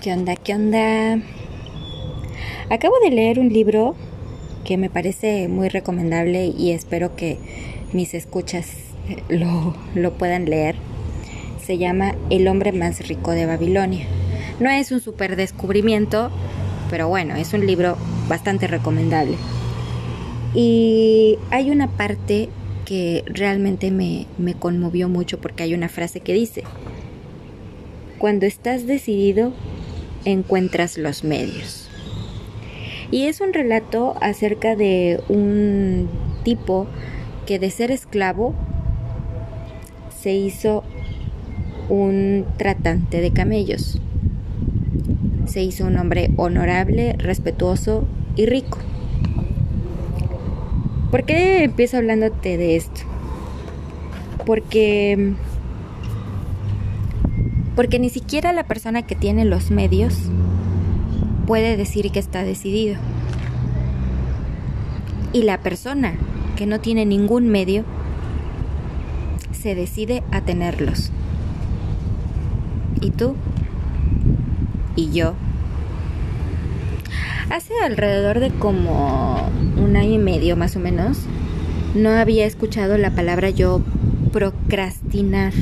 ¿Qué onda? ¿Qué onda? Acabo de leer un libro que me parece muy recomendable y espero que mis escuchas lo, lo puedan leer. Se llama El hombre más rico de Babilonia. No es un super descubrimiento, pero bueno, es un libro bastante recomendable. Y hay una parte que realmente me, me conmovió mucho porque hay una frase que dice, cuando estás decidido, encuentras los medios. Y es un relato acerca de un tipo que de ser esclavo se hizo un tratante de camellos. Se hizo un hombre honorable, respetuoso y rico. ¿Por qué empiezo hablándote de esto? Porque porque ni siquiera la persona que tiene los medios puede decir que está decidido. Y la persona que no tiene ningún medio se decide a tenerlos. ¿Y tú? ¿Y yo? Hace alrededor de como un año y medio más o menos, no había escuchado la palabra yo procrastinar.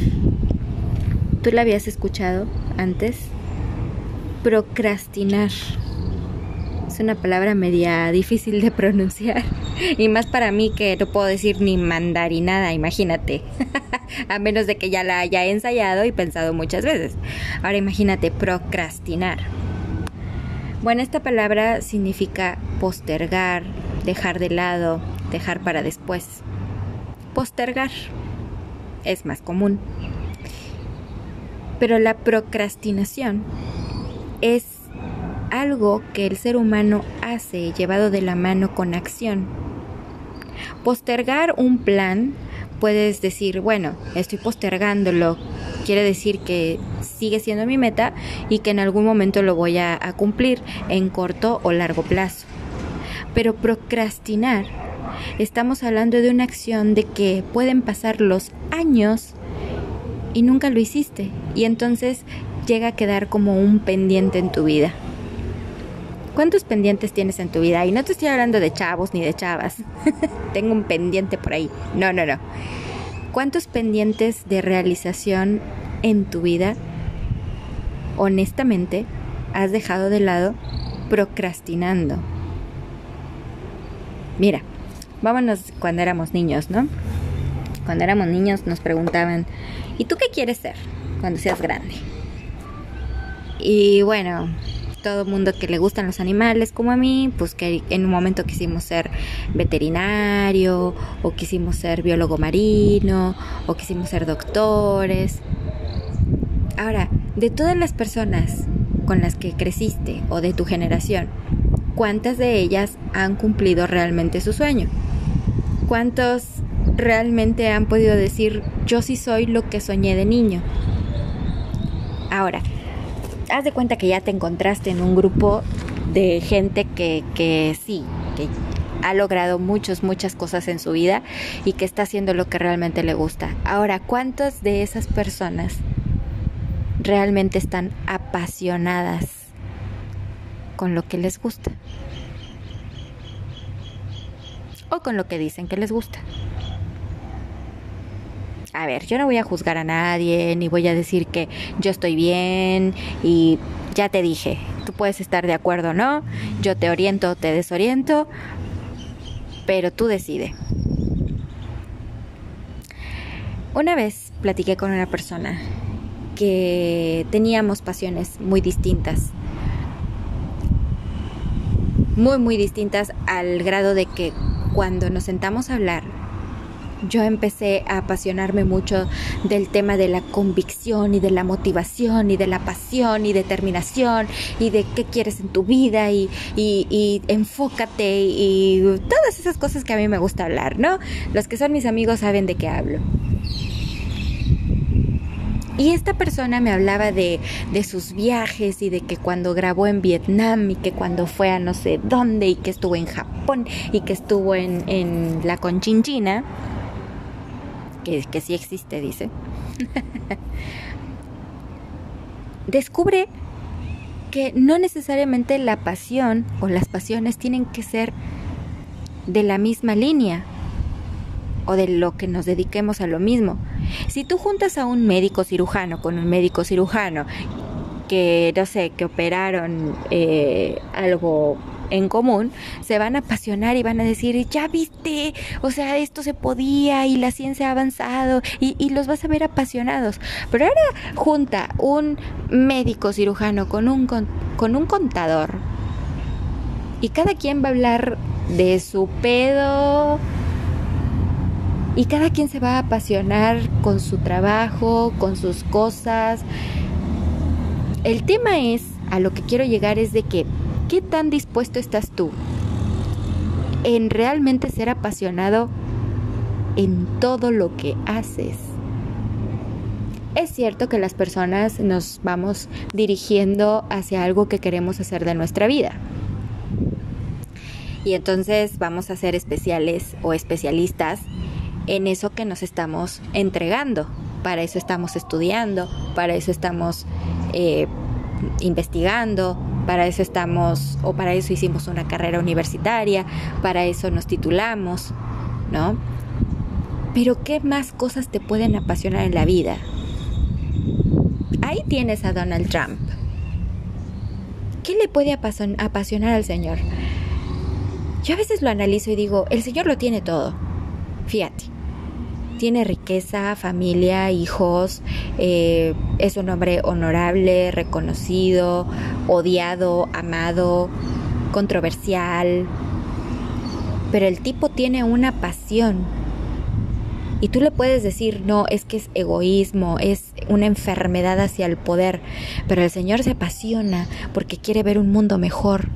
¿Tú la habías escuchado antes? Procrastinar. Es una palabra media difícil de pronunciar. Y más para mí que no puedo decir ni mandarinada, imagínate. A menos de que ya la haya ensayado y pensado muchas veces. Ahora imagínate, procrastinar. Bueno, esta palabra significa postergar, dejar de lado, dejar para después. Postergar es más común. Pero la procrastinación es algo que el ser humano hace llevado de la mano con acción. Postergar un plan, puedes decir, bueno, estoy postergándolo, quiere decir que sigue siendo mi meta y que en algún momento lo voy a, a cumplir en corto o largo plazo. Pero procrastinar, estamos hablando de una acción de que pueden pasar los años y nunca lo hiciste. Y entonces llega a quedar como un pendiente en tu vida. ¿Cuántos pendientes tienes en tu vida? Y no te estoy hablando de chavos ni de chavas. Tengo un pendiente por ahí. No, no, no. ¿Cuántos pendientes de realización en tu vida, honestamente, has dejado de lado procrastinando? Mira, vámonos cuando éramos niños, ¿no? Cuando éramos niños nos preguntaban, ¿y tú qué quieres ser cuando seas grande? Y bueno, todo mundo que le gustan los animales como a mí, pues que en un momento quisimos ser veterinario o quisimos ser biólogo marino o quisimos ser doctores. Ahora, de todas las personas con las que creciste o de tu generación, ¿cuántas de ellas han cumplido realmente su sueño? ¿Cuántos realmente han podido decir yo sí soy lo que soñé de niño? Ahora, haz de cuenta que ya te encontraste en un grupo de gente que, que sí, que ha logrado muchas, muchas cosas en su vida y que está haciendo lo que realmente le gusta. Ahora, ¿cuántas de esas personas realmente están apasionadas con lo que les gusta? O con lo que dicen que les gusta. A ver, yo no voy a juzgar a nadie, ni voy a decir que yo estoy bien y ya te dije, tú puedes estar de acuerdo o no, yo te oriento o te desoriento, pero tú decide. Una vez platiqué con una persona que teníamos pasiones muy distintas, muy, muy distintas al grado de que cuando nos sentamos a hablar, yo empecé a apasionarme mucho del tema de la convicción y de la motivación y de la pasión y determinación y de qué quieres en tu vida y, y, enfócate y todas esas cosas que a mí me gusta hablar, ¿no? Los que son mis amigos saben de qué hablo. Y esta persona me hablaba de, de, sus viajes y de que cuando grabó en Vietnam y que cuando fue a no sé dónde y que estuvo en Japón y que estuvo en, en la Conchinchina que, que sí existe, dice, descubre que no necesariamente la pasión o las pasiones tienen que ser de la misma línea o de lo que nos dediquemos a lo mismo. Si tú juntas a un médico cirujano con un médico cirujano que, no sé, que operaron eh, algo en común, se van a apasionar y van a decir, ya viste, o sea, esto se podía y la ciencia ha avanzado y, los vas a ver apasionados. Pero ahora junta un médico cirujano con un, con un contador y cada quien va a hablar de su pedo y cada quien se va a apasionar con su trabajo, con sus cosas. El tema es, a lo que quiero llegar es de que ¿Qué tan dispuesto estás tú en realmente ser apasionado en todo lo que haces? Es cierto que las personas nos vamos dirigiendo hacia algo que queremos hacer de nuestra vida. Y entonces vamos a ser especiales o especialistas en eso que nos estamos entregando. Para eso estamos estudiando, para eso estamos eh, investigando, para eso estamos, o para eso hicimos una carrera universitaria, para eso nos titulamos, ¿no? Pero ¿qué más cosas te pueden apasionar en la vida? Ahí tienes a Donald Trump. ¿Qué le puede apasionar al Señor? Yo a veces lo analizo y digo, el Señor lo tiene todo. Fíjate tiene riqueza, familia, hijos, eh, es un hombre honorable, reconocido, odiado, amado, controversial. Pero el tipo tiene una pasión. Y tú le puedes decir, no, es que es egoísmo, es una enfermedad hacia el poder. Pero el Señor se apasiona porque quiere ver un mundo mejor,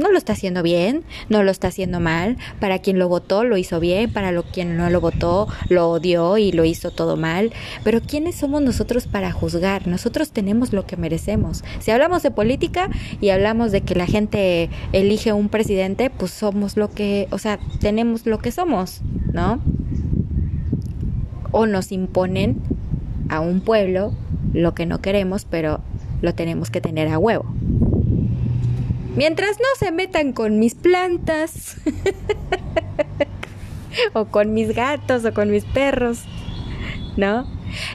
no lo está haciendo bien, no lo está haciendo mal. Para quien lo votó lo hizo bien, para lo, quien no lo votó lo odió y lo hizo todo mal. Pero ¿quiénes somos nosotros para juzgar? Nosotros tenemos lo que merecemos. Si hablamos de política y hablamos de que la gente elige un presidente, pues somos lo que, o sea, tenemos lo que somos, ¿no? O nos imponen a un pueblo lo que no queremos, pero lo tenemos que tener a huevo. Mientras no se metan con mis plantas, o con mis gatos, o con mis perros, ¿no?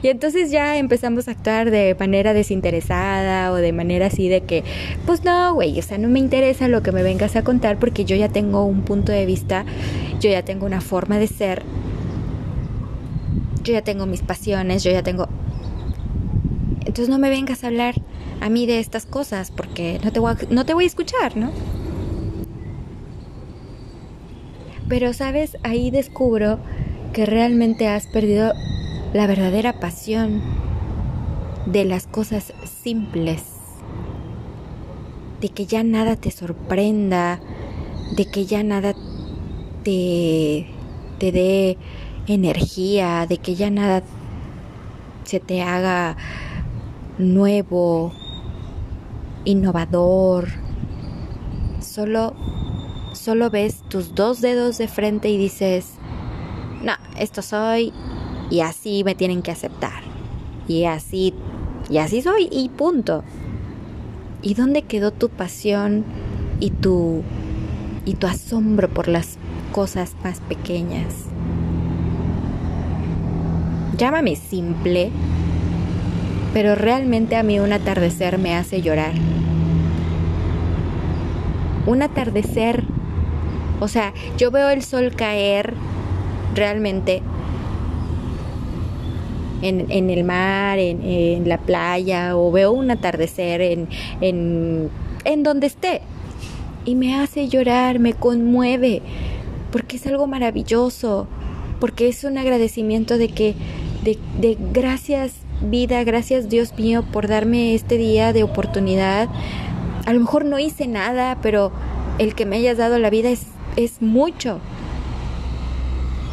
Y entonces ya empezamos a actuar de manera desinteresada o de manera así de que, pues no, güey, o sea, no me interesa lo que me vengas a contar porque yo ya tengo un punto de vista, yo ya tengo una forma de ser, yo ya tengo mis pasiones, yo ya tengo... Entonces no me vengas a hablar a mí de estas cosas porque no te voy a, no te voy a escuchar, ¿no? Pero sabes, ahí descubro que realmente has perdido la verdadera pasión de las cosas simples, de que ya nada te sorprenda, de que ya nada te, te dé energía, de que ya nada se te haga nuevo, innovador. Solo, solo ves tus dos dedos de frente y dices, no, esto soy y así me tienen que aceptar. Y así, y así soy y punto. ¿Y dónde quedó tu pasión y tu, y tu asombro por las cosas más pequeñas? Llámame simple, pero realmente a mí un atardecer me hace llorar. Un atardecer, o sea, yo veo el sol caer realmente en, el mar, en, la playa, o veo un atardecer en, en, en donde esté. Y me hace llorar, me conmueve, porque es algo maravilloso, porque es un agradecimiento de que, de, de gracias vida, gracias Dios mío por darme este día de oportunidad. A lo mejor no hice nada, pero el que me hayas dado la vida es, es mucho.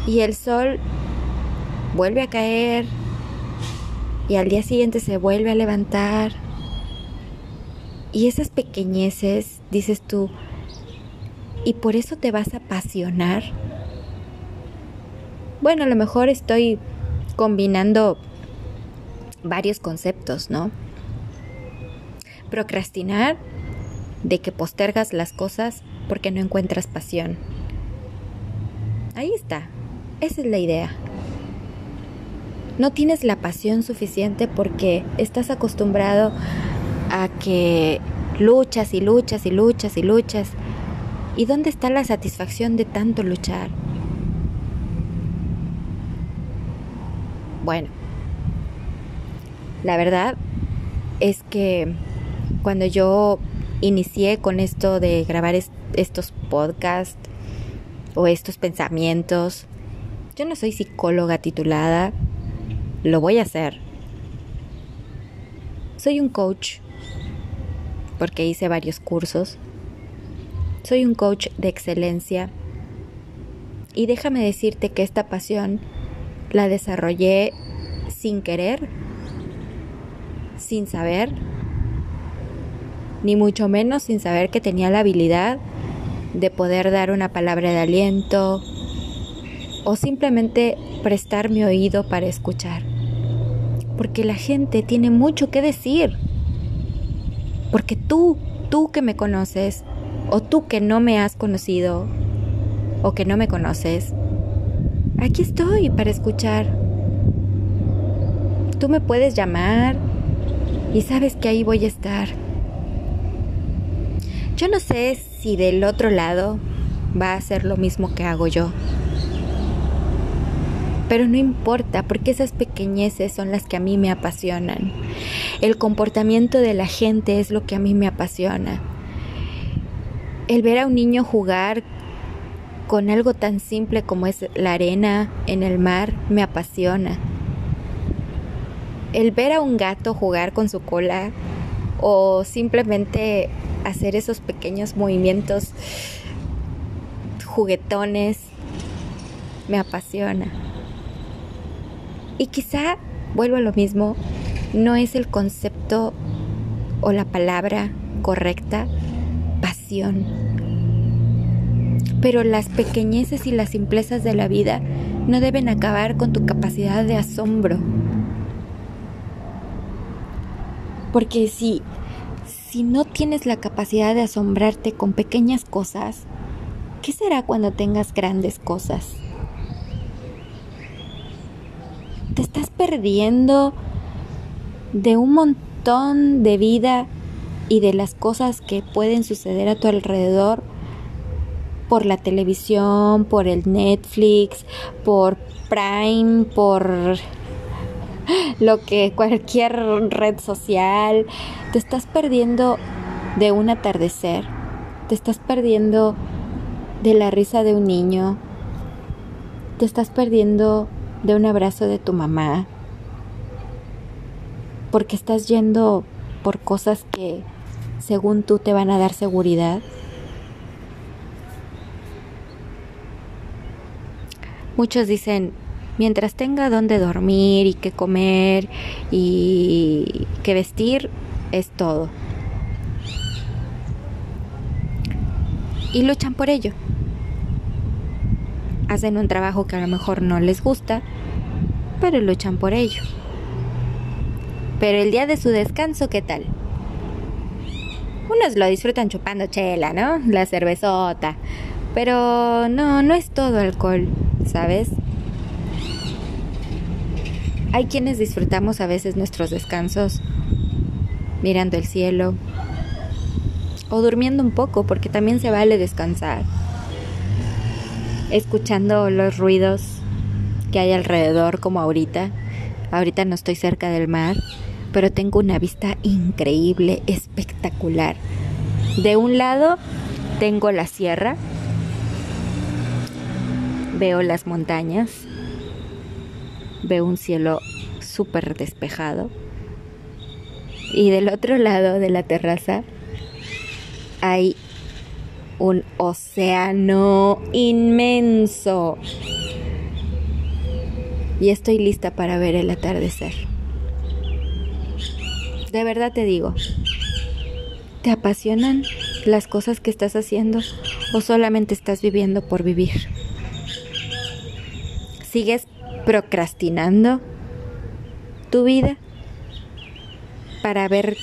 Y el sol vuelve a caer y al día siguiente se vuelve a levantar. Y esas pequeñeces, dices tú, y por eso te vas a apasionar. Bueno, a lo mejor estoy combinando varios conceptos, ¿no? procrastinar, de que postergas las cosas porque no encuentras pasión. Ahí está, esa es la idea. No tienes la pasión suficiente porque estás acostumbrado a que luchas y luchas y luchas y luchas. ¿Y dónde está la satisfacción de tanto luchar? Bueno, la verdad es que cuando yo inicié con esto de grabar estos podcasts o estos pensamientos, yo no soy psicóloga titulada, lo voy a hacer. Soy un coach porque hice varios cursos. Soy un coach de excelencia y déjame decirte que esta pasión la desarrollé sin querer, sin saber, ni mucho menos sin saber que tenía la habilidad de poder dar una palabra de aliento o simplemente prestar mi oído para escuchar. Porque la gente tiene mucho que decir. Porque tú, tú que me conoces, o tú que no me has conocido, o que no me conoces, aquí estoy para escuchar. Tú me puedes llamar y sabes que ahí voy a estar. Yo no sé si del otro lado va a ser lo mismo que hago yo. Pero no importa, porque esas pequeñeces son las que a mí me apasionan. El comportamiento de la gente es lo que a mí me apasiona. El ver a un niño jugar con algo tan simple como es la arena en el mar me apasiona. El ver a un gato jugar con su cola o simplemente hacer esos pequeños movimientos juguetones me apasiona. Y quizá, vuelvo a lo mismo, no es el concepto o la palabra correcta, pasión. Pero las pequeñeces y las simplezas de la vida no deben acabar con tu capacidad de asombro. Porque si si no tienes la capacidad de asombrarte con pequeñas cosas, ¿qué será cuando tengas grandes cosas? Te estás perdiendo de un montón de vida y de las cosas que pueden suceder a tu alrededor por la televisión, por el Netflix, por Prime, por lo que cualquier red social, te estás perdiendo de un atardecer, te estás perdiendo de la risa de un niño, te estás perdiendo de un abrazo de tu mamá, porque estás yendo por cosas que según tú te van a dar seguridad. Muchos dicen, mientras tenga donde dormir y que comer y que vestir, es todo. Y luchan por ello. Hacen un trabajo que a lo mejor no les gusta, pero luchan por ello. Pero el día de su descanso, ¿qué tal? Unos lo disfrutan chupando chela, ¿no? La cervezota. Pero no, no es todo alcohol, ¿sabes? Hay quienes disfrutamos a veces nuestros descansos mirando el cielo o durmiendo un poco porque también se vale descansar, escuchando los ruidos que hay alrededor como ahorita. Ahorita no estoy cerca del mar, pero tengo una vista increíble, espectacular. De un lado tengo la sierra, veo las montañas veo un cielo súper despejado. Y del otro lado de la terraza hay un océano inmenso. Y estoy lista para ver el atardecer. De verdad te digo, ¿te apasionan las cosas que estás haciendo o solamente estás viviendo por vivir? ¿Sigues procrastinando tu vida para ver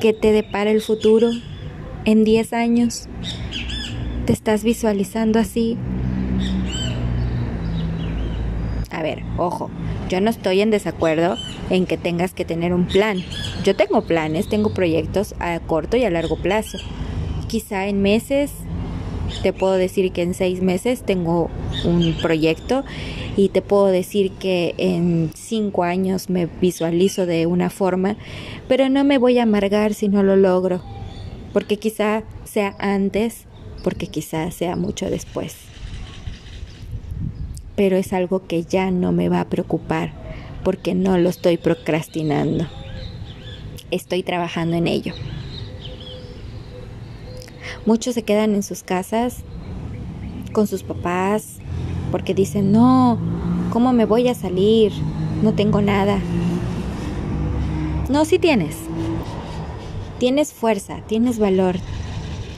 qué te depara el futuro en 10 años. ¿Te estás visualizando así? A ver, ojo, yo no estoy en desacuerdo en que tengas que tener un plan. Yo tengo planes, tengo proyectos a corto y a largo plazo. Quizá en meses, te puedo decir que en seis meses tengo un proyecto y te puedo decir que en cinco años me visualizo de una forma, pero no me voy a amargar si no lo logro, porque quizá sea antes, porque quizá sea mucho después. Pero es algo que ya no me va a preocupar porque no lo estoy procrastinando. Estoy trabajando en ello. Muchos se quedan en sus casas con sus papás porque dicen, no, ¿cómo me voy a salir? No tengo nada. No, sí tienes. Tienes fuerza, tienes valor,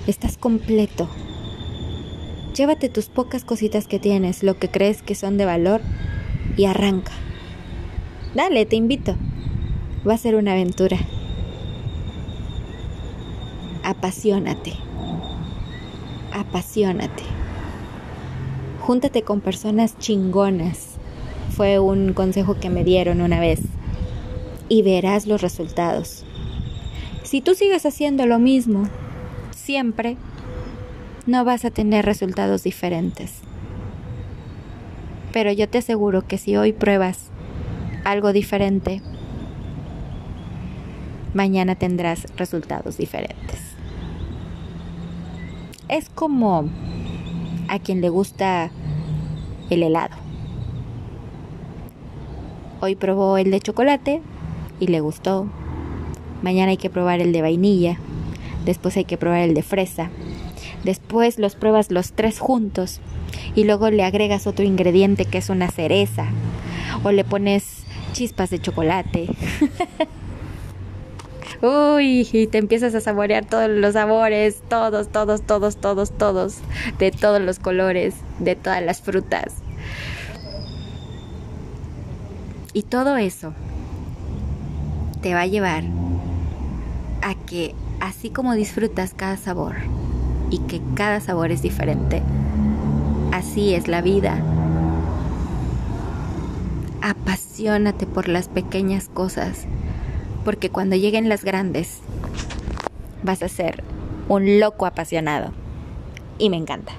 estás completo. Llévate tus pocas cositas que tienes, lo que crees que son de valor, y arranca. Dale, te invito. Va a ser una aventura. Apasionate. Apasionate. Júntate con personas chingonas. Fue un consejo que me dieron una vez. Y verás los resultados. Si tú sigues haciendo lo mismo, siempre, no vas a tener resultados diferentes. Pero yo te aseguro que si hoy pruebas algo diferente, mañana tendrás resultados diferentes. Es como a quien le gusta el helado. Hoy probó el de chocolate y le gustó. Mañana hay que probar el de vainilla. Después hay que probar el de fresa. Después los pruebas los tres juntos y luego le agregas otro ingrediente que es una cereza. O le pones chispas de chocolate. Uy, y te empiezas a saborear todos los sabores, todos, todos, todos, todos, todos, de todos los colores, de todas las frutas. Y todo eso te va a llevar a que así como disfrutas cada sabor y que cada sabor es diferente, así es la vida apasionate por las pequeñas cosas, porque cuando lleguen las grandes vas a ser un loco apasionado. Y me encanta.